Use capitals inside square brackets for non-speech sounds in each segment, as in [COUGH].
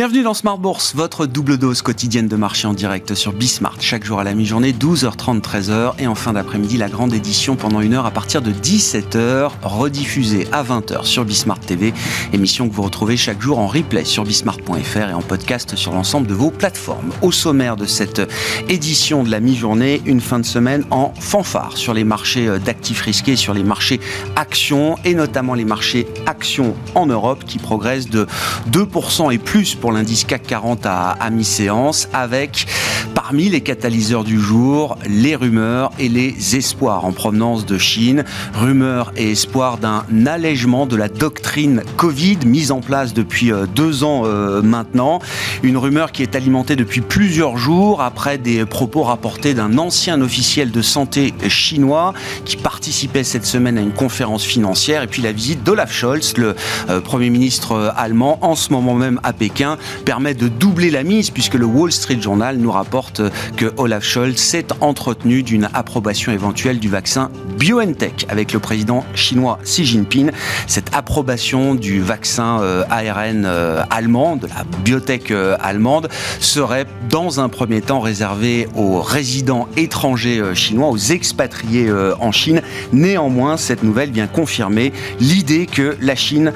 Bienvenue dans Smart Bourse, votre double dose quotidienne de marché en direct sur Bismart. Chaque jour à la mi-journée, 12h30, 13h. Et en fin d'après-midi, la grande édition pendant une heure à partir de 17h, rediffusée à 20h sur Bismart TV. Émission que vous retrouvez chaque jour en replay sur bismart.fr et en podcast sur l'ensemble de vos plateformes. Au sommaire de cette édition de la mi-journée, une fin de semaine en fanfare sur les marchés d'actifs risqués, sur les marchés actions et notamment les marchés actions en Europe qui progressent de 2% et plus pour l'indice CAC 40 à, mi-séance, avec parmi les catalyseurs du jour les rumeurs et les espoirs en provenance de Chine. Rumeurs et espoirs d'un allègement de la doctrine Covid mise en place depuis euh, deux ans euh, maintenant. Une rumeur qui est alimentée depuis plusieurs jours après des propos rapportés d'un ancien officiel de santé chinois qui participait cette semaine à une conférence financière et puis la visite d'Olaf Scholz, le euh, Premier ministre allemand, en ce moment même à Pékin permet de doubler la mise puisque le Wall Street Journal nous rapporte que Olaf Scholz s'est entretenu d'une approbation éventuelle du vaccin BioNTech avec le président chinois Xi Jinping. Cette approbation du vaccin euh, ARN euh, allemand, de la biotech euh, allemande, serait dans un premier temps réservée aux résidents étrangers chinois, aux expatriés en Chine. Néanmoins, cette nouvelle vient confirmer l'idée que la Chine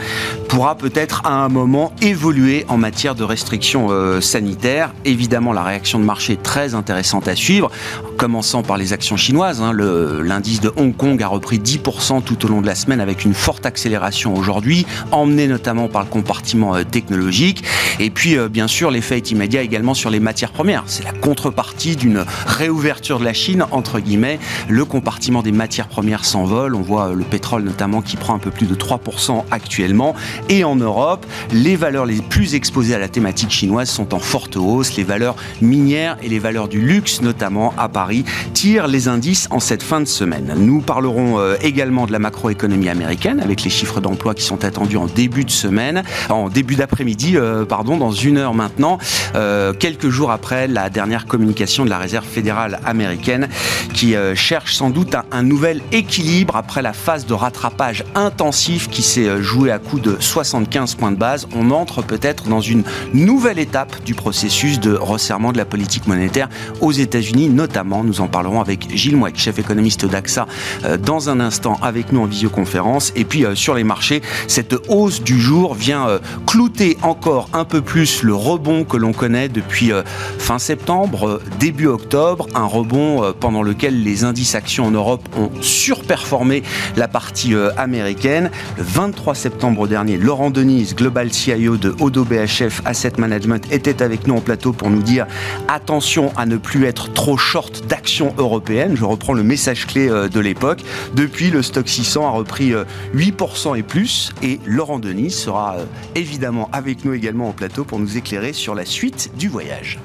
pourra peut-être à un moment évoluer en matière de restrictions euh, sanitaires. Évidemment, la réaction de marché est très intéressante à suivre, commençant par les actions chinoises. Hein. L'indice de Hong Kong a repris 10% tout au long de la semaine avec une forte accélération aujourd'hui, emmenée notamment par le compartiment euh, technologique. Et puis, euh, bien sûr, l'effet est immédiat également sur les matières premières. C'est la contrepartie d'une réouverture de la Chine, entre guillemets. Le compartiment des matières premières s'envole. On voit le pétrole notamment qui prend un peu plus de 3% actuellement. Et en Europe, les valeurs les plus exposées à la thématique chinoise sont en forte hausse. Les valeurs minières et les valeurs du luxe, notamment à Paris, tirent les indices en cette fin de semaine. Nous parlerons euh, également de la macroéconomie américaine avec les chiffres d'emploi qui sont attendus en début de semaine, en début d'après-midi, euh, pardon, dans une heure maintenant, euh, quelques jours après la dernière communication de la Réserve fédérale américaine qui cherche sans doute un, un nouvel équilibre après la phase de rattrapage intensif qui s'est jouée à coup de 75 points de base. On entre peut-être dans une nouvelle étape du processus de resserrement de la politique monétaire aux États-Unis, notamment. Nous en parlerons avec Gilles Mouek, chef économiste d'AXA, euh, dans un instant avec nous en visioconférence. Et puis euh, sur les marchés, cette hausse du jour vient euh, clouter encore un peu plus le rebond que l'on connaît depuis fin septembre, début octobre, un rebond pendant lequel les indices actions en Europe ont surperformé la partie américaine. Le 23 septembre dernier, Laurent Denise, Global CIO de Odo BHF, Asset Management était avec nous en plateau pour nous dire attention à ne plus être trop short d'actions européennes. Je reprends le message clé euh, de l'époque. Depuis, le stock 600 a repris 8% euh, et plus et Laurent Denis sera euh, évidemment avec nous également en plateau pour nous éclairer sur la suite du voyage.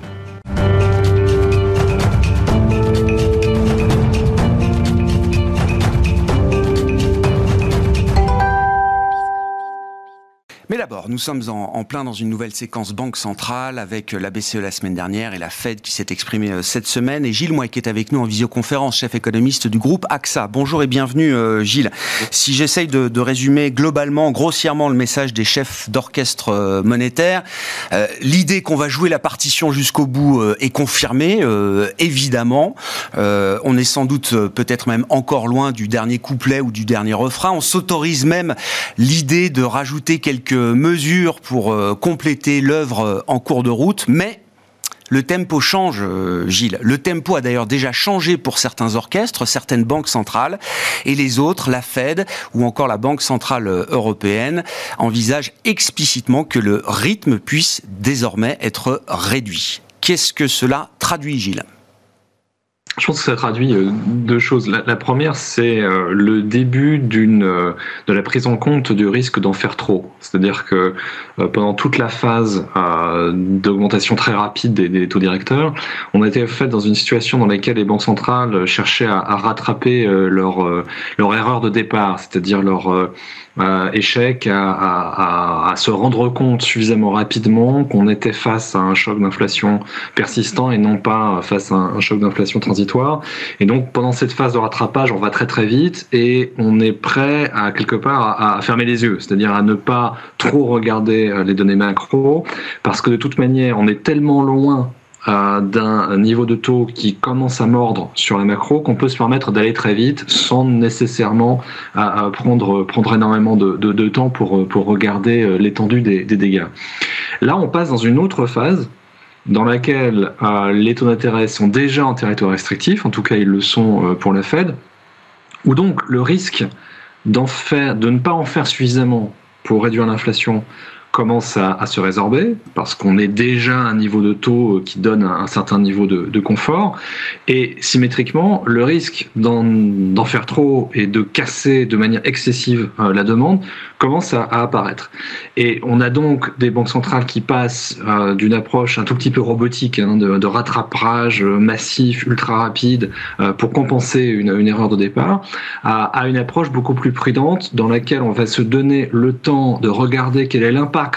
D'abord, nous sommes en, plein dans une nouvelle séquence banque centrale avec la BCE la semaine dernière et la Fed qui s'est exprimée euh, cette semaine. Et Gilles Moy qui est avec nous en visioconférence, chef économiste du groupe AXA. Bonjour et bienvenue euh, Gilles. Si j'essaye de, résumer globalement, grossièrement le message des chefs d'orchestre euh, monétaire, l'idée qu'on va jouer la partition jusqu'au bout est confirmée, évidemment. on est sans doute peut-être même encore loin du dernier couplet ou du dernier refrain. On s'autorise même l'idée de rajouter quelques mesures pour euh, compléter l'œuvre euh, en cours de route, mais le tempo change, euh, Gilles. Le tempo a d'ailleurs déjà changé pour certains orchestres, certaines banques centrales, et les autres, la Fed ou encore la Banque centrale européenne, envisagent explicitement que le rythme puisse désormais être réduit. Qu'est-ce que cela traduit, Gilles? Je pense que ça traduit euh, deux choses. La, première, c'est euh, le début euh, de la prise en compte du risque d'en faire trop. C'est-à-dire que pendant toute la phase d'augmentation très rapide des, taux directeurs, on a été fait dans une situation dans laquelle les banques centrales cherchaient à, rattraper leur erreur de départ, c'est-à-dire leur échec à, se rendre compte suffisamment rapidement qu'on était face à un choc d'inflation persistant et non pas face à un, choc d'inflation transitoire. Et donc pendant cette phase de rattrapage, on va très très vite et on est prêt à quelque part à, fermer les yeux, c'est-à-dire à ne pas trop regarder euh, les données macro, parce que de toute manière, on est tellement loin euh, d'un niveau de taux qui commence à mordre sur la macro qu'on peut se permettre d'aller très vite sans nécessairement euh, prendre, énormément de, temps pour, regarder l'étendue des, dégâts. Là, on passe dans une autre phase dans laquelle les taux d'intérêt sont déjà en territoire restrictif, en tout cas ils le sont pour la Fed, où donc le risque faire, de ne pas en faire suffisamment pour réduire l'inflation commence à, se résorber parce qu'on est déjà à un niveau de taux euh, qui donne un, certain niveau de, confort. Et symétriquement, le risque d'en faire trop et de casser de manière excessive euh, la demande commence à, apparaître. Et on a donc des banques centrales qui passent euh, d'une approche un tout petit peu robotique, hein, de, rattrapage massif, ultra rapide, pour compenser une, erreur de départ, à, à une approche beaucoup plus prudente dans laquelle on va se donner le temps de regarder quel est l'impact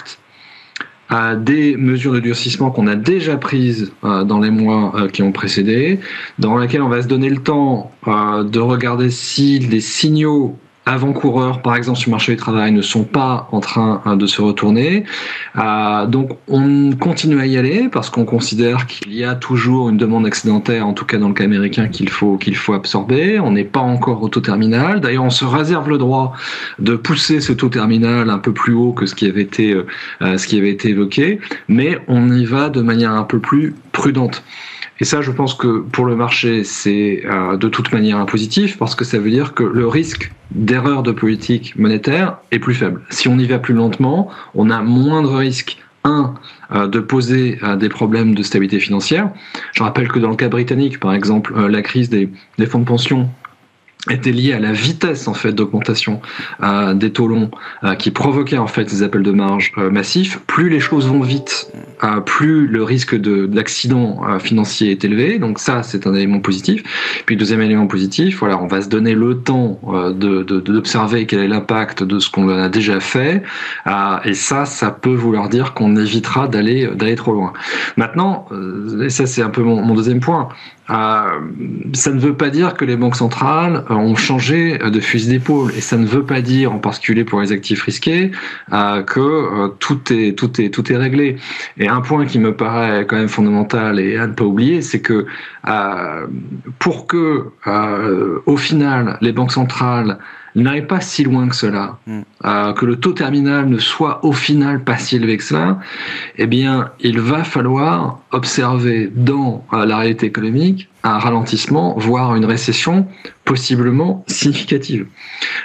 à des mesures de durcissement qu'on a déjà prises euh, dans les mois euh, qui ont précédé, dans laquelle on va se donner le temps euh, de regarder si les signaux avant-coureurs, par exemple, sur le marché du travail, ne sont pas en train hein, de se retourner. Euh, donc, on continue à y aller parce qu'on considère qu'il y a toujours une demande excédentaire, en tout cas dans le cas américain, qu'il faut qu'il faut absorber. On n'est pas encore au taux terminal. D'ailleurs, on se réserve le droit de pousser ce taux terminal un peu plus haut que ce qui avait été euh, ce qui avait été évoqué, mais on y va de manière un peu plus prudente. Et ça, je pense que pour le marché, c'est euh, de toute manière un positif parce que ça veut dire que le risque d'erreur de politique monétaire est plus faible. Si on y va plus lentement, on a moindre risque un, euh, de poser euh, des problèmes de stabilité financière. Je rappelle que dans le cas britannique, par exemple, la crise des fonds de pension était lié à la vitesse en fait d'augmentation euh, des taux longs euh, qui provoquait en fait des appels de marge euh, massifs. Plus les choses vont vite, plus le risque de d'accident financier est élevé. Donc ça, c'est un élément positif. Puis deuxième élément positif, voilà, on va se donner le temps de d'observer de, quel est l'impact de ce qu'on a déjà fait. et ça, ça peut vouloir dire qu'on évitera d'aller d'aller trop loin. Maintenant, et ça c'est un peu mon, deuxième point. Ça ne veut pas dire que les banques centrales ont changé de fusil d'épaule et ça ne veut pas dire, en particulier pour les actifs risqués, euh, que tout est tout est tout est réglé. Et un point qui me paraît quand même fondamental et à ne pas oublier, c'est que pour que au final les banques centrales n'aille pas si loin que cela, mm. euh, que le taux terminal ne soit au final pas si élevé que cela, eh bien, il va falloir observer dans euh, la réalité économique un ralentissement, voire une récession possiblement significative.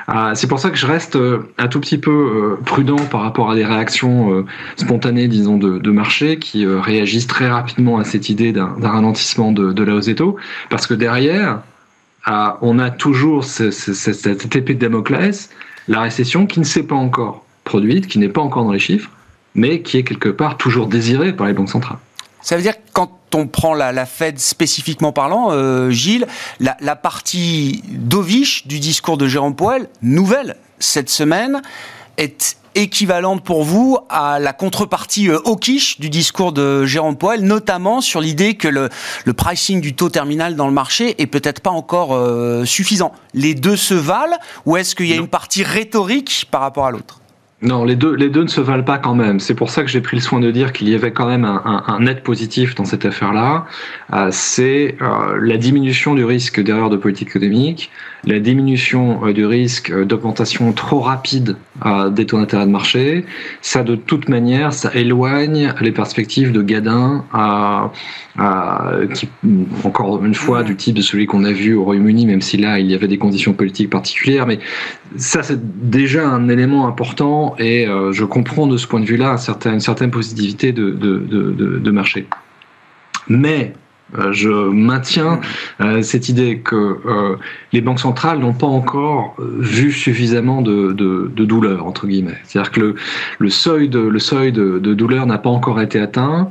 Euh, c'est pour ça que je reste un tout petit peu prudent par rapport à des réactions spontanées, disons, de, marché qui réagissent très rapidement à cette idée d'un ralentissement de, de la hausse des taux, parce que derrière, on a toujours cette épée de Damoclès, la récession qui ne s'est pas encore produite, qui n'est pas encore dans les chiffres, mais qui est quelque part toujours désirée par les banques centrales. Ça veut dire que quand on prend la, Fed spécifiquement parlant, euh, Gilles, la, partie dovish du discours de Jérôme Powell, nouvelle cette semaine, est équivalente pour vous à la contrepartie euh, hawkish du discours de Jérôme Powell, notamment sur l'idée que le, pricing du taux terminal dans le marché est peut-être pas encore euh, suffisant. Les deux se valent ou est-ce qu'il y a une partie rhétorique par rapport à l'autre? Non, les deux, ne se valent pas quand même. C'est pour ça que j'ai pris le soin de dire qu'il y avait quand même un, net positif dans cette affaire-là. Euh, c'est la diminution du risque d'erreur de politique économique, la diminution euh, du risque euh, d'augmentation trop rapide euh, des taux d'intérêt de marché, ça de toute manière, ça éloigne les perspectives de Gadin, encore une fois, du type de celui qu'on a vu au Royaume-Uni, même si là, il y avait des conditions politiques particulières, ça, c'est déjà un élément important et je comprends de ce point de vue-là une certaine positivité de, marché. Mais euh, je maintiens euh, cette idée que euh, les banques centrales n'ont pas encore vu suffisamment de, douleur entre guillemets. C'est-à-dire que le, seuil de douleur n'a pas encore été atteint.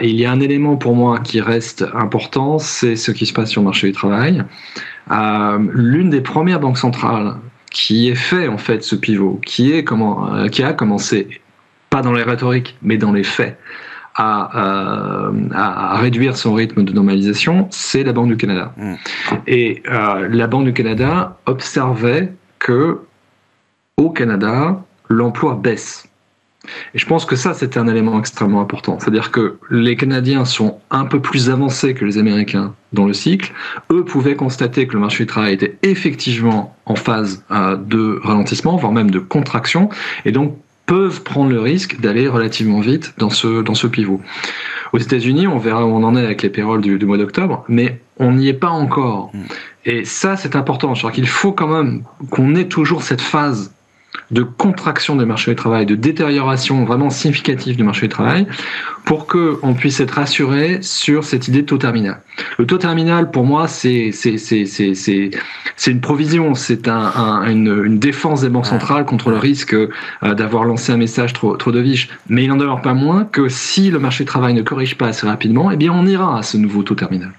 et il y a un élément pour moi qui reste important, c'est ce qui se passe sur le marché du travail. L'une des premières banques centrales qui ait fait en fait ce pivot, qui, est comment, qui a commencé, pas dans les rhétoriques, mais dans les faits, à, à, réduire son rythme de normalisation, c'est la Banque du Canada. Mmh. Et la Banque du Canada observait que au Canada, l'emploi baisse. Et je pense que ça, c'était un élément extrêmement important. C'est-à-dire que les Canadiens sont un peu plus avancés que les Américains dans le cycle. Eux pouvaient constater que le marché du travail était effectivement en phase euh, de ralentissement, voire même de contraction, et donc peuvent prendre le risque d'aller relativement vite dans ce, dans ce pivot. Aux États-Unis, on verra où on en est avec les payrolls du, du mois d'octobre, mais on n'y est pas encore. Mm. Et ça, c'est important. Je qu'il faut quand même qu'on ait toujours cette phase de contraction du marché du travail, de détérioration vraiment significative du marché du travail, pour qu'on puisse être assuré sur cette idée de taux terminal. Le taux terminal, pour moi, c'est une provision, c'est un, une, une, défense des banques centrales contre le risque euh, d'avoir lancé un message trop, trop dovish. Mais il n'en demeure pas moins que si le marché du travail ne corrige pas assez rapidement, eh bien on ira à ce nouveau taux terminal.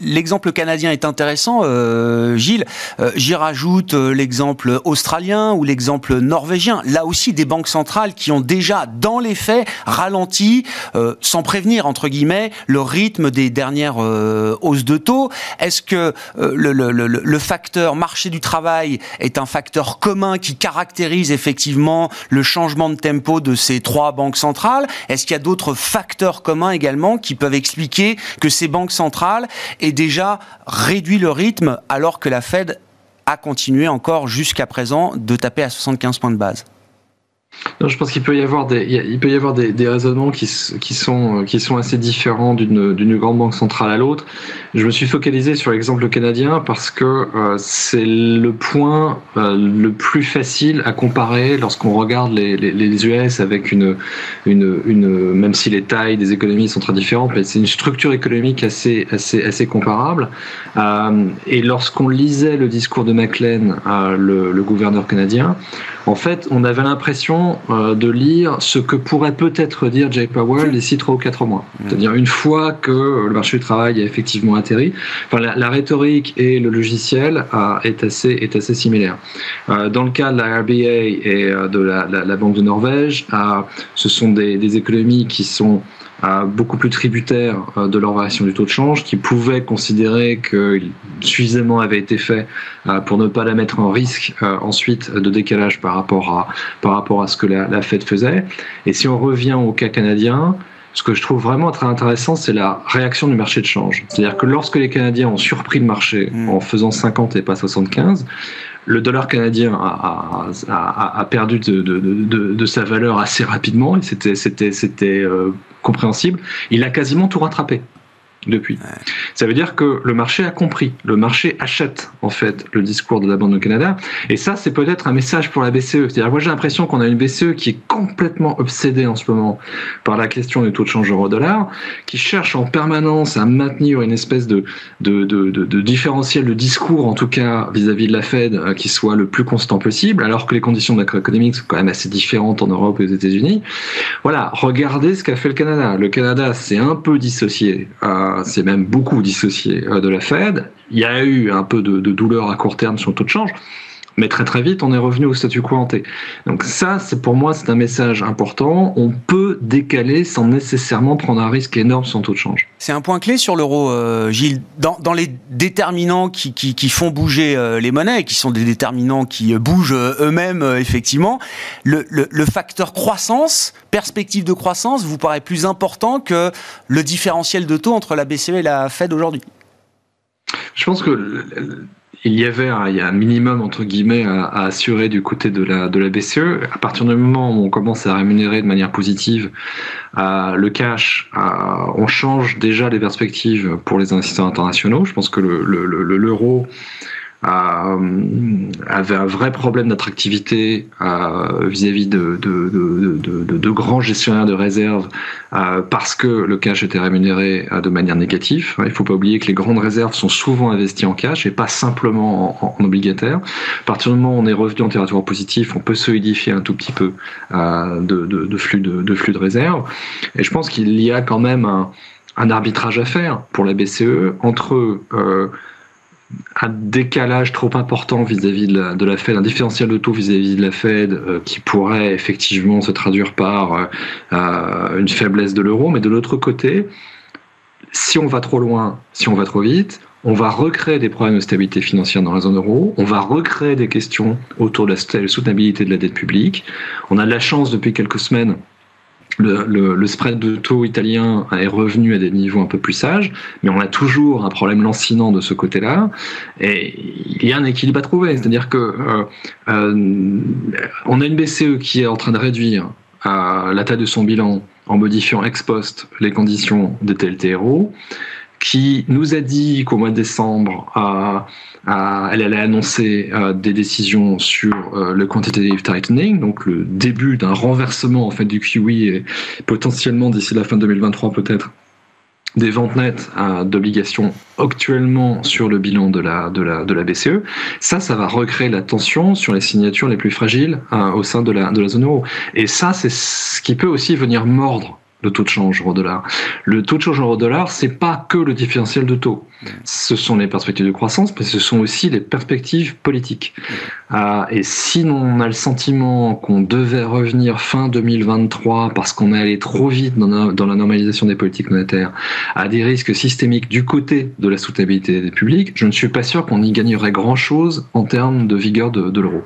L'exemple canadien est intéressant, euh, Gilles. Euh, j'y rajoute l'exemple australien ou l'exemple norvégien. Là aussi, des banques centrales qui ont déjà, dans les faits, ralenti euh, sans prévenir entre guillemets le rythme des dernières euh, hausses de taux. Est-ce que euh, le, le, le, facteur marché du travail est un facteur commun qui caractérise effectivement le changement de tempo de ces trois banques centrales? Est-ce qu'il y a d'autres facteurs communs également qui peuvent expliquer que ces banques centrales aient déjà réduit le rythme alors que la Fed a continué encore jusqu'à présent de taper à 75 points de base non, je pense qu'il peut y avoir des, raisonnements qui, sont, assez différents d'une grande banque centrale à l'autre. Je me suis focalisé sur l'exemple canadien parce que euh, c'est le point euh, le plus facile à comparer lorsqu'on regarde les, les, les, US avec une, même si les tailles des économies sont très différentes, mais c'est une structure économique assez, comparable. Euh, et lorsqu'on lisait le discours de Maclean, le, le gouverneur canadien, en fait, on avait l'impression euh, de lire ce que pourrait peut-être dire Jay Powell d'ici trois ou quatre mois. C'est-à-dire une fois que le marché du travail a effectivement atterri, enfin, la, rhétorique et le logiciel euh, est, assez, est assez similaire. Euh, dans le cas de la RBA et de la, Banque de Norvège, ce sont des, des économies qui sont beaucoup plus tributaires euh, de leur variation du taux de change, qui pouvaient considérer que suffisamment avait été fait euh, pour ne pas la mettre en risque euh, ensuite de décalage par rapport à, par rapport à ce que la, la Fed faisait. Et si on revient au cas canadien, ce que je trouve vraiment très intéressant, c'est la réaction du marché de change. C'est-à-dire que lorsque les Canadiens ont surpris le marché mm. en faisant 50 et pas 75, le dollar canadien a, a, a perdu de, de, de, de, sa valeur assez rapidement et c'était c'était c'était euh, compréhensible. Il a quasiment tout rattrapé depuis. Ça veut dire que le marché a compris, le marché achète en fait le discours de la Banque du Canada, et ça c'est peut-être un message pour la BCE. C'est-à-dire moi j'ai l'impression qu'on a une BCE qui est complètement obsédée en ce moment par la question du taux de change euro-dollar, qui cherche en permanence à maintenir une espèce de, de, de, de, différentiel de discours, en tout cas vis-à-vis de la Fed, euh, qui soit le plus constant possible, alors que les conditions macroéconomiques sont quand même assez différentes en Europe et aux États-Unis. Voilà, regardez ce qu'a fait le Canada. Le Canada s'est un peu dissocié. Euh, c'est même beaucoup dissocié euh, de la Fed. Il y a eu un peu de, douleur à court terme sur le taux de change, mais très très vite, on est revenu au statu quo ante. Donc ça, c'est pour moi, c'est un message important. On peut décaler sans nécessairement prendre un risque énorme le taux de change. C'est un point clé sur l'euro, euh, Gilles. Dans, les déterminants qui, font bouger euh, les monnaies, qui sont des déterminants qui bougent eux-mêmes, effectivement, le, facteur croissance, perspective de croissance, vous paraît plus important que le différentiel de taux entre la BCE et la Fed aujourd'hui pense que il y avait un, minimum entre guillemets à, assurer du côté de la, BCE. À partir du moment où on commence à rémunérer de manière positive euh, le cash, euh, on change déjà les perspectives pour les investisseurs internationaux. Je pense que l'euro le, le, avait un vrai problème d'attractivité euh, vis-à-vis de, de, grands gestionnaires de réserves euh, parce que le cash était rémunéré de manière négative. Il ne faut pas oublier que les grandes réserves sont souvent investies en cash et pas simplement en, obligataire. À partir du moment où on est revenu en territoire positif, on peut solidifier un tout petit peu de, flux de, flux de réserves. Et je pense qu'il y a quand même un arbitrage à faire pour la BCE entre un décalage trop important vis-à-vis de, la, Fed, un différentiel de taux vis-à-vis de la Fed euh, qui pourrait effectivement se traduire par euh, euh, une faiblesse de l'euro. Mais de l'autre côté, si on va trop loin, si on va trop vite, on va recréer des problèmes de stabilité financière dans la zone euro, on va recréer des questions autour de la soutenabilité de la dette publique. On a de la chance depuis quelques semaines le, spread de taux italien est revenu à des niveaux un peu plus sages, mais on a toujours un problème lancinant de ce côté-là, et il y a un équilibre à trouver. C'est-à-dire que euh, euh, on a une BCE qui est en train de réduire euh, la taille de son bilan en modifiant ex post les conditions de TLTRO, qui nous a dit qu'au mois de décembre, elle allait annoncer euh, des décisions sur euh, le quantitative tightening, donc le début d'un renversement en fait du QE et potentiellement d'ici la fin 2023 peut-être des ventes nettes euh, d'obligations actuellement sur le bilan de la, BCE, ça, ça va recréer la tension sur les signatures les plus fragiles au sein de la zone euro. Et ça, c'est ce qui peut aussi venir mordre le taux de change euro-dollar. Le taux de change euro-dollar, c'est pas que le différentiel de taux. Ce sont les perspectives de croissance, mais ce sont aussi les perspectives politiques. Euh, et si on a le sentiment qu'on devait revenir fin 2023 parce qu'on est allé trop vite dans, la normalisation des politiques monétaires à des risques systémiques du côté de la soutenabilité des publics, je ne suis pas sûr qu'on y gagnerait grand-chose en termes de vigueur de l'euro.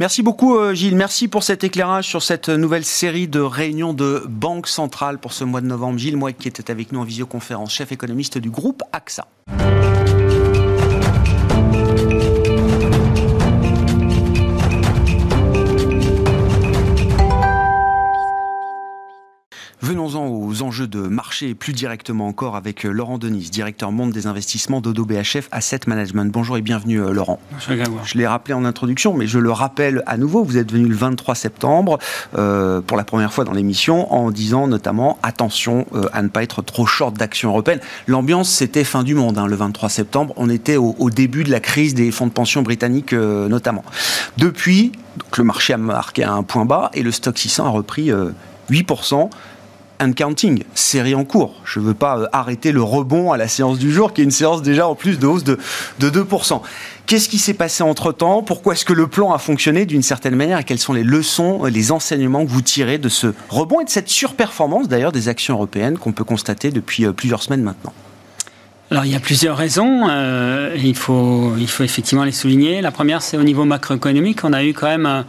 Merci beaucoup euh, Gilles, merci pour cet éclairage sur cette nouvelle série de réunions de Banque Centrale pour ce mois de novembre. Gilles moi qui était avec nous en visioconférence, chef économiste du groupe AXA. Venons-en aux enjeux de marché plus directement encore avec euh, Laurent Denis, directeur monde des investissements d'Odo BHF Asset Management. Bonjour et bienvenue euh, Laurent. Je l'ai rappelé en introduction, mais je le rappelle à nouveau, vous êtes venu le 23 septembre euh, pour la première fois dans l'émission en disant notamment attention à ne pas être trop short d'actions européennes. L'ambiance c'était fin du monde hein, le 23 septembre, on était au, début de la crise des fonds de pension britanniques notamment. Depuis, le marché a marqué un point bas et le stock 600 a repris 8% and counting, série en cours. Je ne veux pas euh, arrêter le rebond à la séance du jour, qui est une séance déjà en plus de hausse de, de 2%. Qu'est-ce qui s'est passé entre-temps? Pourquoi est-ce que le plan a fonctionné d'une certaine manière? Et quelles sont les leçons, euh, les enseignements que vous tirez de ce rebond et de cette surperformance d'ailleurs des actions européennes qu'on peut constater depuis euh, plusieurs semaines maintenant? Alors il y a plusieurs raisons, euh, il, faut, il faut effectivement les souligner. La première, c'est au niveau macroéconomique, on a eu quand même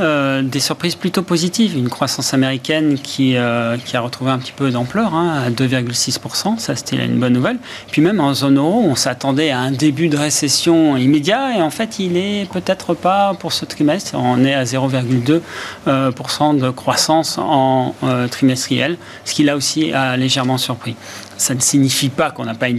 euh, des surprises plutôt positives. Une croissance américaine qui, euh, qui a retrouvé un petit peu d'ampleur, hein, à 2,6%, ça c'était une bonne nouvelle. Puis même en zone euro, on s'attendait à un début de récession immédiat, et en fait il est peut-être pas pour ce trimestre, on est à 0,2% de croissance en trimestriel, ce qui là aussi a légèrement surpris ça ne signifie pas qu'on n'a pas une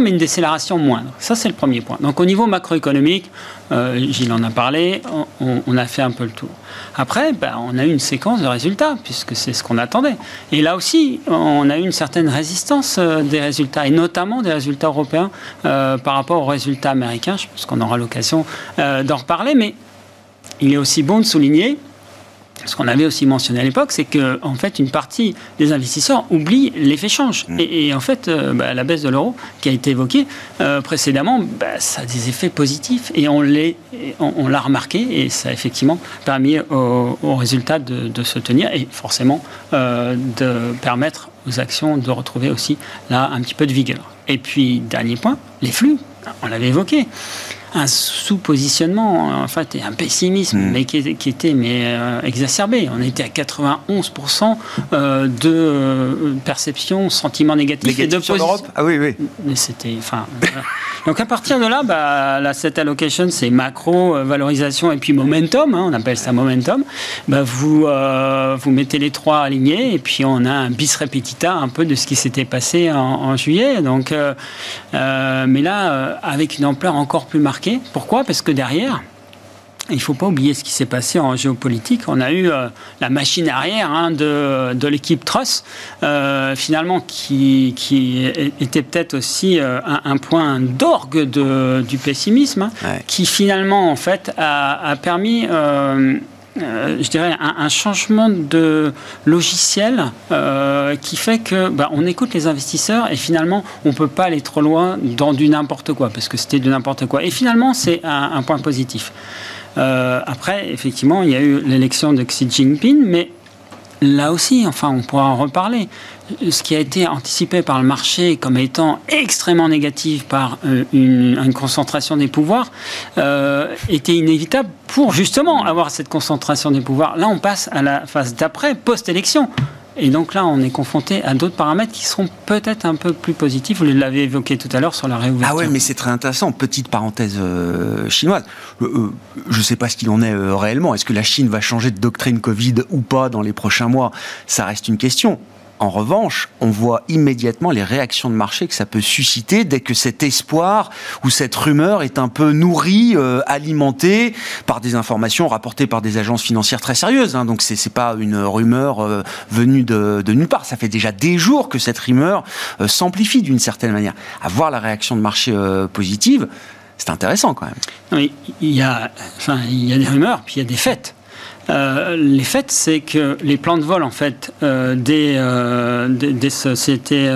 mais une décélération moindre. Ça, c'est le premier point. Donc au niveau macroéconomique, euh, Gilles en a parlé, on, a fait un peu le tour. Après, ben, on a eu une séquence de résultats, puisque c'est ce qu'on attendait. Et là aussi, on a eu une certaine résistance euh, des résultats, et notamment des résultats européens euh, par rapport aux résultats américains. Je pense qu'on aura l'occasion d'en reparler, mais il est aussi bon de souligner ce qu'on avait aussi mentionné à l'époque, c'est que en fait une partie des investisseurs oublie l'effet change. Mm. Et, en fait, euh, bah, la baisse de l'euro qui a été évoquée euh, précédemment, bah, ça a des effets positifs et on l'a on, remarqué et ça a effectivement permis aux, résultats de, se tenir et forcément euh, de permettre aux actions de retrouver aussi là un petit peu de vigueur. Et puis dernier point, les flux, on l'avait évoqué un sous-positionnement, en fait, et un pessimisme, hmm. mais qui, était mais, euh, exacerbé. On était à 91% euh, de euh, perception, sentiment négatif, et de sur l'Europe? Ah oui, oui. C'était, enfin, Donc à partir de là, bah, la set allocation, c'est macro, valorisation et puis momentum. Hein, on appelle ça momentum. Bah, vous vous mettez les trois alignés et puis on a un bis repetita un peu de ce qui s'était passé en, en, juillet. Donc, mais là, avec une ampleur encore plus marquée pourquoi? Parce que derrière, il ne faut pas oublier ce qui s'est passé en géopolitique. On a eu euh, la machine arrière hein, de, l'équipe Truss, euh, finalement, qui, était peut-être aussi euh, un, point d'orgue du pessimisme, hein, qui finalement, en fait, a, permis euh, je dirais, un, changement de logiciel euh, qui fait que bah, on écoute les investisseurs et finalement, on peut pas aller trop loin dans du n'importe quoi, parce que c'était du n'importe quoi. Et finalement, c'est un, point positif. Euh, après, effectivement, il y a eu l'élection de Xi Jinping, mais là aussi, enfin, on pourra en reparler. Ce qui a été anticipé par le marché comme étant extrêmement négatif par euh, une, concentration des pouvoirs euh, était inévitable pour justement avoir cette concentration des pouvoirs. Là, on passe à la phase d'après, post-élection. Et donc là, on est confronté à d'autres paramètres qui seront peut-être un peu plus positifs. Vous l'avez évoqué tout à l'heure sur la réouverture. Ah ouais, mais c'est très intéressant. Petite parenthèse euh, chinoise. Euh, euh, je ne sais pas ce qu'il en est réellement. Est-ce que la Chine va changer de doctrine Covid ou pas dans les prochains mois? Ça reste une question. En revanche, on voit immédiatement les réactions de marché que ça peut susciter dès que cet espoir ou cette rumeur est un peu nourrie, euh, alimentée par des informations rapportées par des agences financières très sérieuses. Hein. Donc c'est pas une rumeur euh, venue de, nulle part. Ça fait déjà des jours que cette rumeur euh, s'amplifie d'une certaine manière. À voir la réaction de marché positive, c'est intéressant quand même. Il y a, il y a des rumeurs, puis il y a des faits. Euh, les faits, c'est que les plans de vol en fait euh, des, euh, des, sociétés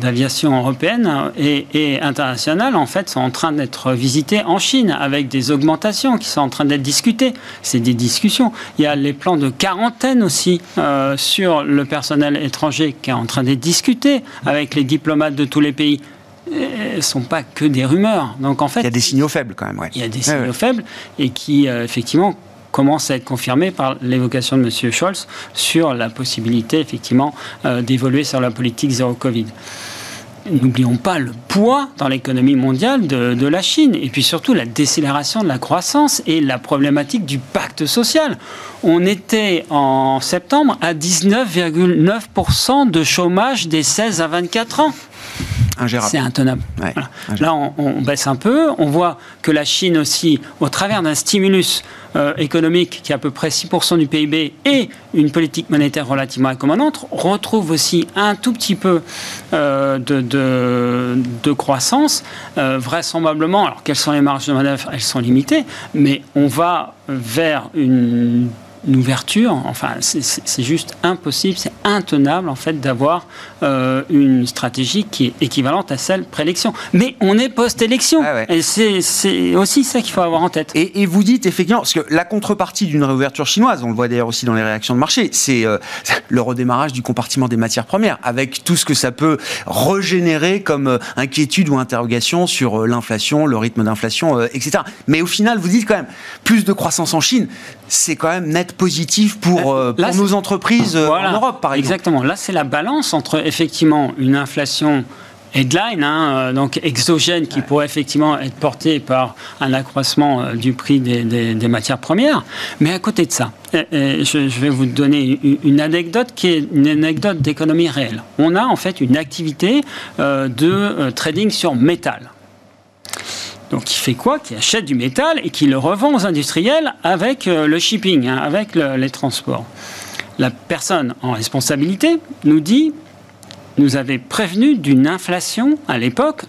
d'aviation européenne et, et, internationale en fait sont en train d'être visitées en Chine avec des augmentations qui sont en train d'être discutées. C'est des discussions. Il y a les plans de quarantaine aussi sur le personnel étranger qui est en train d'être discuté avec les diplomates de tous les pays ne sont pas que des rumeurs. Donc en fait, il y a des signaux faibles quand même. Il y a des signaux faibles et qui euh, effectivement commencent à être confirmés par l'évocation de M. Scholz sur la possibilité effectivement euh, d'évoluer sur la politique zéro Covid. N'oublions pas le poids dans l'économie mondiale de, de, la Chine et puis surtout la décélération de la croissance et la problématique du pacte social. On était en septembre à 19,9% de chômage des 16 à 24 ans. C'est intenable. Là, on, baisse un peu. On voit que la Chine aussi, au travers d'un stimulus euh, économique qui est à peu près 6% du PIB et une politique monétaire relativement accommodante, retrouve aussi un tout petit peu euh, de, de, croissance. Euh, vraisemblablement, alors quelles sont les marges de manœuvre? Elles sont limitées, mais on va vers une une ouverture. Enfin, c'est juste impossible, c'est intenable en fait d'avoir euh, une stratégie qui est équivalente à celle préélection. Mais on est post-élection. Ah et c'est aussi ça qu'il faut avoir en tête. Et, vous dites effectivement, parce que la contrepartie d'une réouverture chinoise, on le voit d'ailleurs aussi dans les réactions de marché, c'est euh, [LAUGHS] le redémarrage du compartiment des matières premières, avec tout ce que ça peut régénérer comme euh, inquiétude ou interrogation sur l'inflation, le rythme d'inflation, etc. Mais au final, vous dites quand même, plus de croissance en Chine, c'est quand même net positif pour, pour nos entreprises en Europe, par exemple. Exactement. Là, c'est la balance entre effectivement une inflation headline, hein, euh, donc exogène, qui pourrait effectivement être portée par un accroissement du prix des, des, matières premières. Mais à côté de ça, je, vais vous donner une anecdote qui est une anecdote d'économie réelle. On a en fait une activité de trading sur métal. Donc qui fait quoi? Qui achète du métal et qui le revend aux industriels avec euh, le shipping, hein, avec les transports. La personne en responsabilité nous dit, nous avait prévenu d'une inflation à l'époque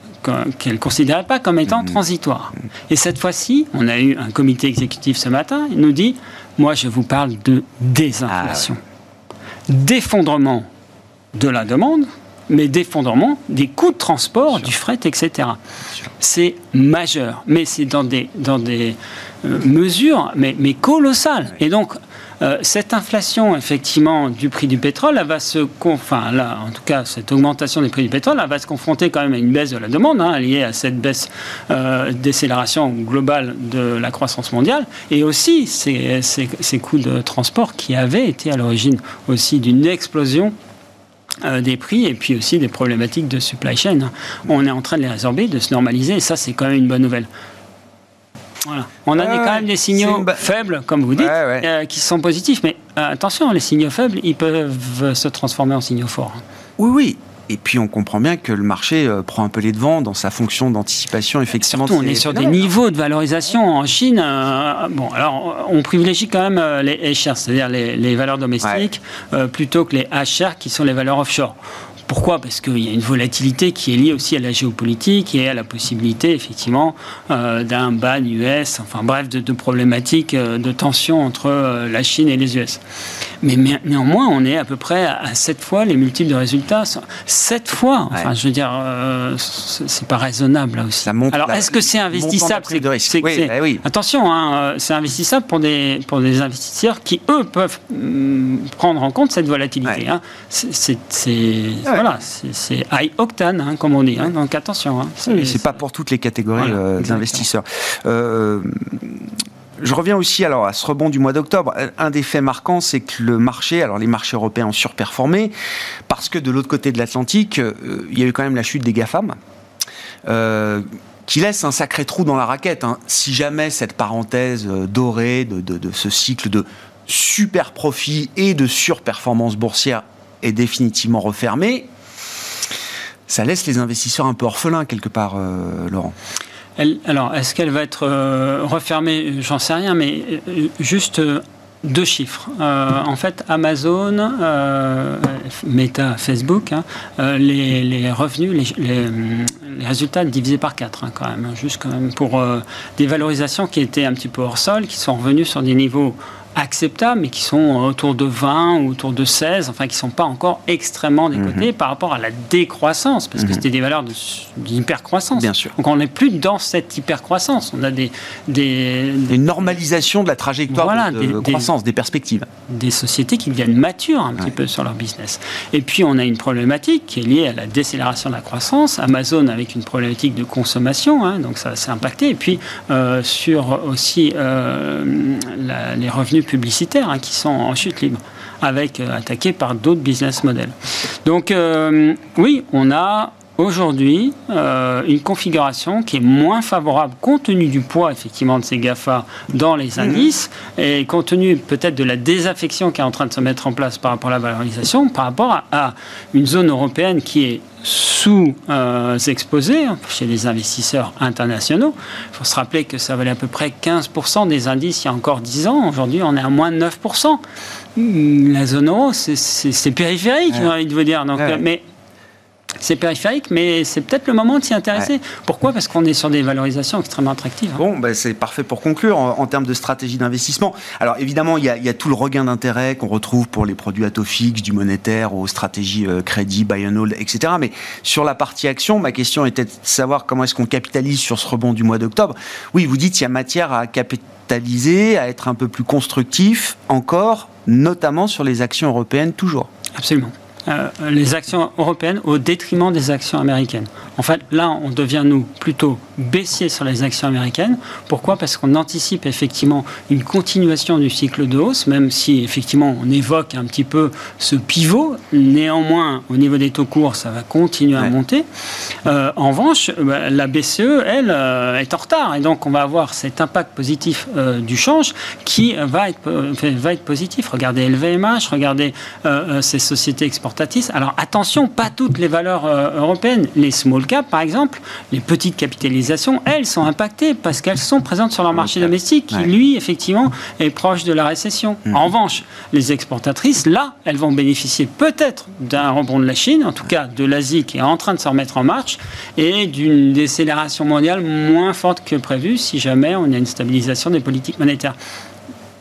qu'elle ne considérait pas comme étant mmh. transitoire. Et cette fois-ci, on a eu un comité exécutif ce matin, il nous dit, moi je vous parle de désinflation. Ah D'effondrement de la demande, mais d'effondrement des coûts de transport, du fret, etc. C'est majeur, mais c'est dans des, dans des euh, mesures mais, mais colossales. Et donc, euh, cette inflation, effectivement, du prix du pétrole, elle va se, enfin, là, en tout cas, cette augmentation des prix du pétrole, elle va se confronter quand même à une baisse de la demande, hein, liée à cette baisse euh, décélération globale de la croissance mondiale, et aussi ces, coûts de transport qui avaient été à l'origine aussi d'une explosion euh, des prix et puis aussi des problématiques de supply chain. On est en train de les résorber, de se normaliser, et ça, c'est quand même une bonne nouvelle. Voilà. On a quand même des signaux faibles, comme vous dites, euh, qui sont positifs, mais euh, attention, les signaux faibles, ils peuvent se transformer en signaux forts. Oui, oui, et puis on comprend bien que le marché euh, prend un peu les devants dans sa fonction d'anticipation. Effectivement, Surtout, on est sur des niveaux de valorisation en Chine. Euh, bon, alors on privilégie quand même euh, les HR, c'est-à-dire les, valeurs domestiques, plutôt que les HR qui sont les valeurs offshore Pourquoi? Parce qu'il y a une volatilité qui est liée aussi à la géopolitique et à la possibilité, effectivement, euh, d'un ban US, enfin bref, de, problématiques euh, de tension entre euh, la Chine et les US. Mais, néanmoins, on est à peu près à 7 fois les multiples de résultats. 7 fois Enfin, je veux dire, c'est pas raisonnable là aussi. Alors, est-ce que c'est investissable c'est, eh oui, Attention, hein, c'est investissable pour des, pour des investisseurs qui, eux, peuvent mm, prendre en compte cette volatilité. Hein. C'est, voilà, c'est high octane, hein, comme on dit. Hein, donc attention. Hein, c'est pas pour toutes les catégories euh, d'investisseurs. Euh, je reviens aussi alors à ce rebond du mois d'octobre. Un des faits marquants, c'est que le marché, alors les marchés européens ont surperformé parce que de l'autre côté de l'Atlantique, euh, il y a eu quand même la chute des GAFAM. qui laisse un sacré trou dans la raquette. Si jamais cette parenthèse dorée de, de, ce cycle de super profit et de surperformance boursière définitivement refermée, ça laisse les investisseurs un peu orphelins quelque part, euh, Laurent. alors, est-ce qu'elle va être euh, refermée? J'en sais rien, mais euh, juste deux chiffres. en fait, Amazon, Meta, Facebook, hein, les, revenus, les, résultats divisés par 4 hein, quand même, hein, juste quand même pour des valorisations qui étaient un petit peu hors sol, qui sont revenus sur des niveaux acceptables, mais qui sont autour de 20 ou autour de 16, enfin qui ne sont pas encore extrêmement décotés mhm. par rapport à la décroissance, parce que mhm. c'était des valeurs d'hypercroissance. Bien sûr. Donc on n'est plus dans cette hypercroissance. On a des, des, Une normalisation de la trajectoire de, croissance, des, perspectives. Des sociétés qui deviennent matures un petit peu sur leur business. Et puis on a une problématique qui est liée à la décélération de la croissance. Amazon avec une problématique de consommation, hein, donc ça s'est impacté. Et puis euh, sur aussi euh, les revenus publicitaires hein, qui sont en chute libre, avec euh, attaqués par d'autres business models. Donc euh, oui, on a aujourd'hui euh, une configuration qui est moins favorable compte tenu du poids effectivement de ces GAFA dans les mmh. indices et compte tenu peut-être de la désaffection qui est en train de se mettre en place par rapport à la valorisation, par rapport à une zone européenne qui est sous-exposés hein, chez les investisseurs internationaux. Il faut se rappeler que ça valait à peu près 15% des indices il y a encore 10 ans. Aujourd'hui, on est à moins de 9%. La zone euro, c'est périphérique, j'ai envie de vous dire. Donc, Mais c'est périphérique, mais c'est peut-être le moment de s'y intéresser. Pourquoi? Parce qu'on est sur des valorisations extrêmement attractives. Hein. Bon, ben c'est parfait pour conclure en, termes de stratégie d'investissement. Alors évidemment, il y, a, tout le regain d'intérêt qu'on retrouve pour les produits à taux fixe, du monétaire, aux stratégies euh, crédit, buy and hold, etc. Mais sur la partie action, ma question était de savoir comment est-ce qu'on capitalise sur ce rebond du mois d'octobre. Oui, vous dites qu'il y a matière à capitaliser, à être un peu plus constructif encore, notamment sur les actions européennes toujours. Absolument. Euh, les actions européennes au détriment des actions américaines. En fait, là, on devient, nous, plutôt baissier sur les actions américaines. Pourquoi? Parce qu'on anticipe effectivement une continuation du cycle de hausse, même si effectivement on évoque un petit peu ce pivot. Néanmoins, au niveau des taux courts, ça va continuer à monter. Euh, en revanche, bah, la BCE, elle, euh, est en retard. Et donc, on va avoir cet impact positif du change qui va être, va être positif. Regardez LVMH, regardez ces sociétés exportatrices alors attention, pas toutes les valeurs euh, européennes. Les small caps, par exemple, les petites capitalisations, elles sont impactées parce qu'elles sont présentes sur leur marché domestique qui, lui, effectivement, est proche de la récession. Mhm. En revanche, les exportatrices, là, elles vont bénéficier peut-être d'un rebond de la Chine, en tout cas de l'Asie qui est en train de se remettre en marche, et d'une décélération mondiale moins forte que prévu si jamais on a une stabilisation des politiques monétaires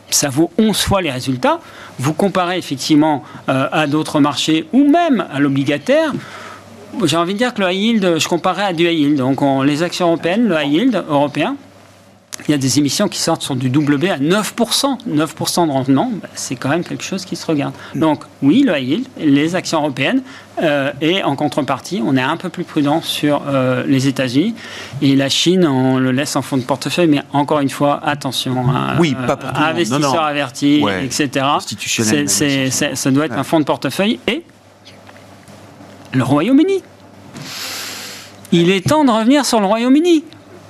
ça vaut 11 fois les résultats. Vous comparez effectivement euh, à d'autres marchés ou même à l'obligataire. J'ai envie de dire que le high yield, je comparais à du high yield. Donc les actions européennes, le high yield européen, il y a des émissions qui sortent sur du WB à 9%. 9% de rendement, bah, c'est quand même quelque chose qui se regarde. Donc oui, le high yield, les actions européennes, euh, et en contrepartie, on est un peu plus prudent sur euh, les États-Unis. Et la Chine, on le laisse en fond de portefeuille, mais encore une fois, attention. Hein, oui, pas pour tout Investisseurs avertis, etc. ça doit être un fonds de portefeuille. Et le Royaume-Uni. Il est temps de revenir sur le Royaume-Uni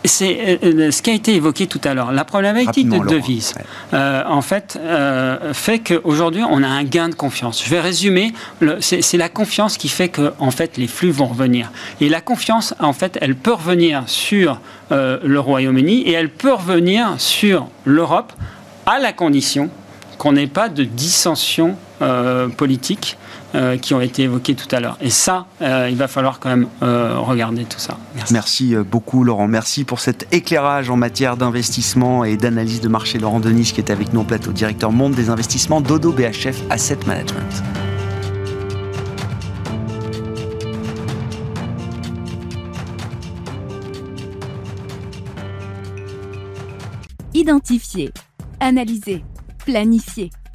c'est euh, euh, ce qui a été évoqué tout à l'heure. La problématique de devise, euh, en fait, fait qu'aujourd'hui, on a un gain de confiance. Je vais résumer. C'est la confiance qui fait que, en fait, les flux vont revenir. Et la confiance, en fait, elle peut revenir sur le Royaume-Uni et elle peut revenir sur l'Europe à la condition qu'on n'ait pas de dissension politique qui ont été évoqués tout à l'heure. Et ça, il va falloir quand même regarder tout ça. Merci. Merci beaucoup Laurent. Merci pour cet éclairage en matière d'investissement et d'analyse de marché. Laurent Denis qui est avec nous en plateau, directeur monde des investissements d'Odo BHF Asset Management. Identifier, analyser, planifier,